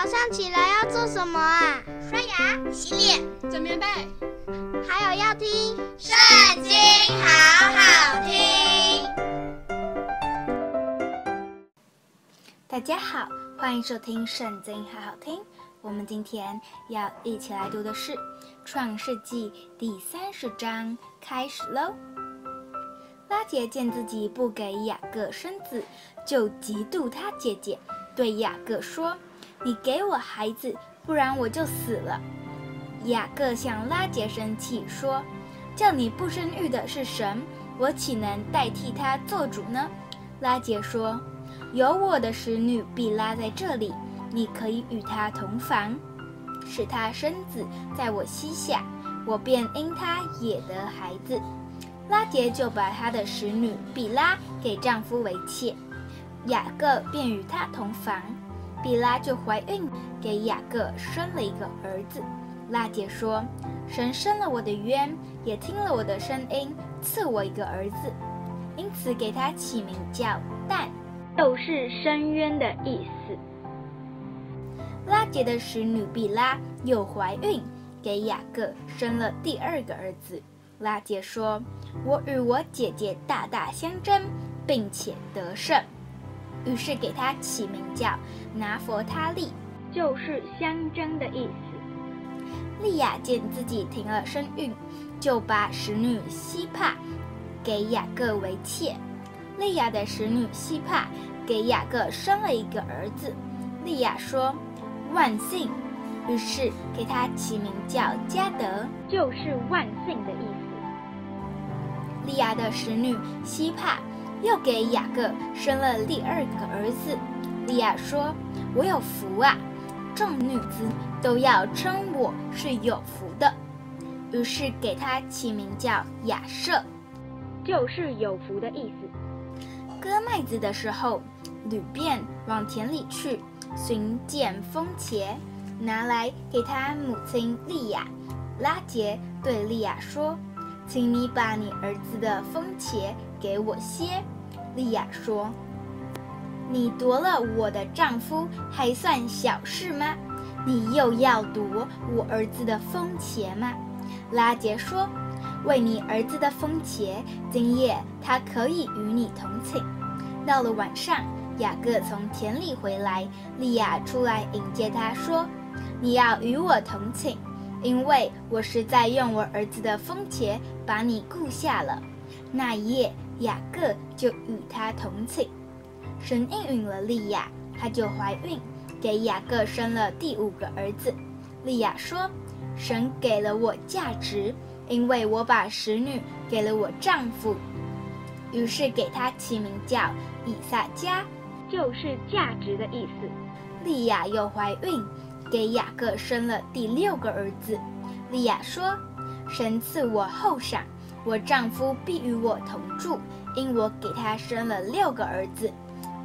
早上起来要做什么啊？刷牙、洗脸、整棉被，还有要听《圣经》，好好听。大家好，欢迎收听《圣经》，好好听。我们今天要一起来读的是《创世纪》第三十章，开始喽。拉结见自己不给雅各生子，就嫉妒他姐姐，对雅各说：“你给我孩子，不然我就死了。”雅各向拉结生气，说：“叫你不生育的是神，我岂能代替他做主呢？”拉结说：“有我的使女毗拉在这里，你可以与她同房，使她生子在我膝下，我便因她也得孩子。”拉结就把她的使女比拉给丈夫为妾，雅各便与她同房，比拉就怀孕，给雅各生了一个儿子。拉姐说：“神伸了我的冤，也听了我的声音，赐我一个儿子，因此给他起名叫但，就是伸冤的意思。”拉姐的使女比拉又怀孕，给雅各生了第二个儿子。拉姐说：“我与我姐姐大大相争，并且得胜，于是给他起名叫拿佛他利，就是相争的意思。”利亚见自己停了身孕，就把使女希帕给雅各为妾。利亚的使女希帕给雅各生了一个儿子。利亚说：“万幸。”于是给他起名叫加德，就是万幸的意思。利亚的使女西帕又给雅各生了第二个儿子。利亚说：“我有福啊，众女子都要称我是有福的。”于是给他起名叫亚设，就是有福的意思。割麦子的时候，吕便往田里去，寻见风茄，拿来给他母亲利亚。拉杰对利亚说。请你把你儿子的风茄给我些。”莉亚说：“你夺了我的丈夫，还算小事吗？你又要夺我儿子的风茄吗？”拉杰说：“为你儿子的风茄，今夜他可以与你同寝。”到了晚上，雅各从田里回来，莉亚出来迎接他，说：“你要与我同寝。”因为我是在用我儿子的风茄把你雇下了。那一夜，雅各就与他同寝。神应允了利亚，她就怀孕，给雅各生了第五个儿子。利亚说：“神给了我价值，因为我把使女给了我丈夫。”于是给他起名叫以萨迦，就是价值的意思。利亚又怀孕。给雅各生了第六个儿子，利亚说：“神赐我后赏，我丈夫必与我同住，因我给他生了六个儿子。”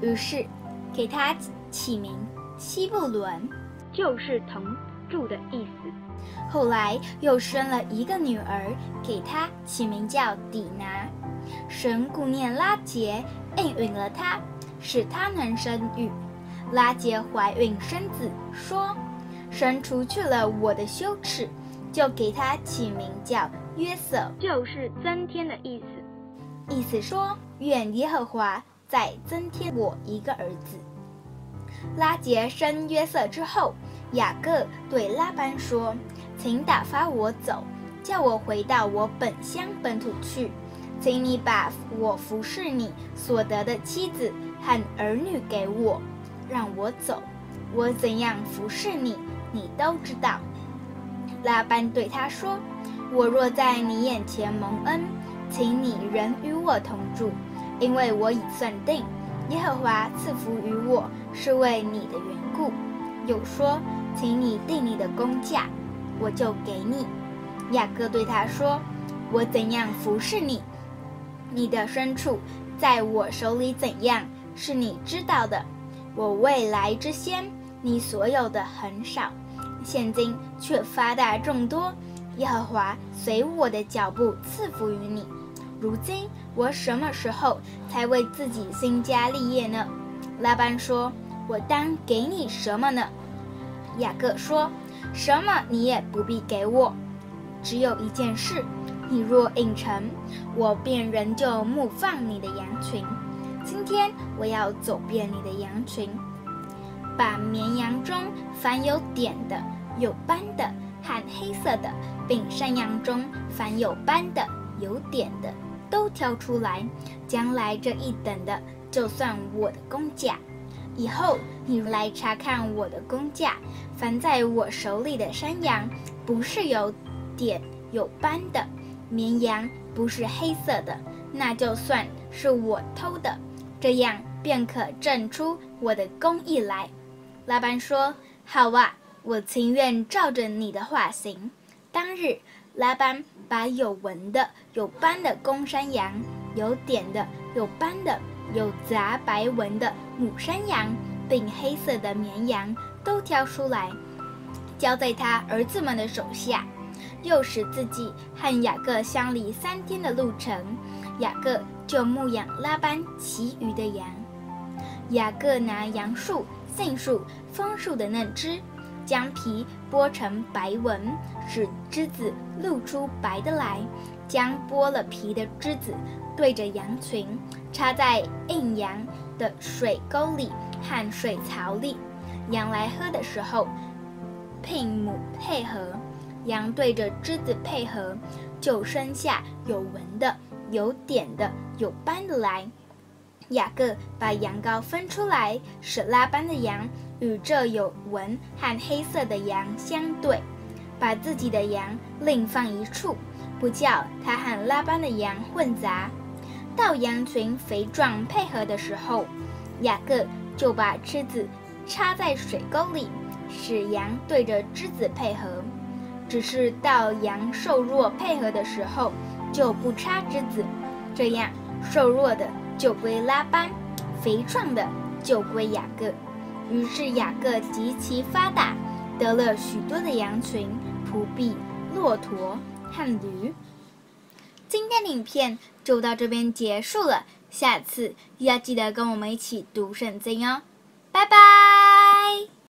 于是给他起名西布伦，就是同住的意思。后来又生了一个女儿，给他起名叫底拿。神顾念拉结，应允了他，使他能生育。拉结怀孕生子，说。神除去了我的羞耻，就给他起名叫约瑟，就是增添的意思。意思说，愿耶和华再增添我一个儿子。拉杰生约瑟之后，雅各对拉班说：“请打发我走，叫我回到我本乡本土去。请你把我服侍你所得的妻子和儿女给我，让我走。我怎样服侍你？”你都知道，拉班对他说：“我若在你眼前蒙恩，请你仍与我同住，因为我已算定，耶和华赐福于我是为你的缘故。”又说：“请你定你的工价，我就给你。”雅各对他说：“我怎样服侍你，你的牲畜在我手里怎样，是你知道的。我未来之先，你所有的很少。”现今却发大众多，耶和华随我的脚步赐福于你。如今我什么时候才为自己兴家立业呢？拉班说：“我当给你什么呢？”雅各说：“什么你也不必给我，只有一件事，你若应承，我便仍旧牧放你的羊群。今天我要走遍你的羊群，把绵羊中凡有点的、有斑的和黑色的，并山羊中凡有斑的、有点的，都挑出来，将来这一等的，就算我的工价。”以后你来查看我的工价，凡在我手里的山羊，不是有点有斑的；绵羊不是黑色的，那就算是我偷的，这样便可证出我的工艺来。拉班说：“好啊，我情愿照着你的话行。”当日，拉班把有纹的、有斑的公山羊，有点的、有斑的。有杂白纹的母山羊，并黑色的绵羊都挑出来，交在他儿子们的手下，又使自己和雅各相离三天的路程。雅各就牧养拉班其余的羊。雅各拿杨树、杏树、枫树的嫩枝，将皮剥成白纹，使枝子露出白的来，将剥了皮的枝子对着羊群。插在印羊的水沟里和水槽里，羊来喝的时候，牝母配合，羊对着枝子配合，就生下有纹的、有点的、有斑的来。雅各把羊羔分出来，使拉班的羊与这有纹和黑色的羊相对，把自己的羊另放一处，不叫他和拉班的羊混杂。到羊群肥壮配合的时候，雅各就把枝子插在水沟里，使羊对着枝子配合；只是到羊瘦弱配合的时候，就不插枝子。这样瘦弱的就归拉班，肥壮的就归雅各。于是雅各极其发达，得了许多的羊群、仆婢、骆驼和驴。今天的影片就到这边结束了，下次要记得跟我们一起读圣经哦，拜拜。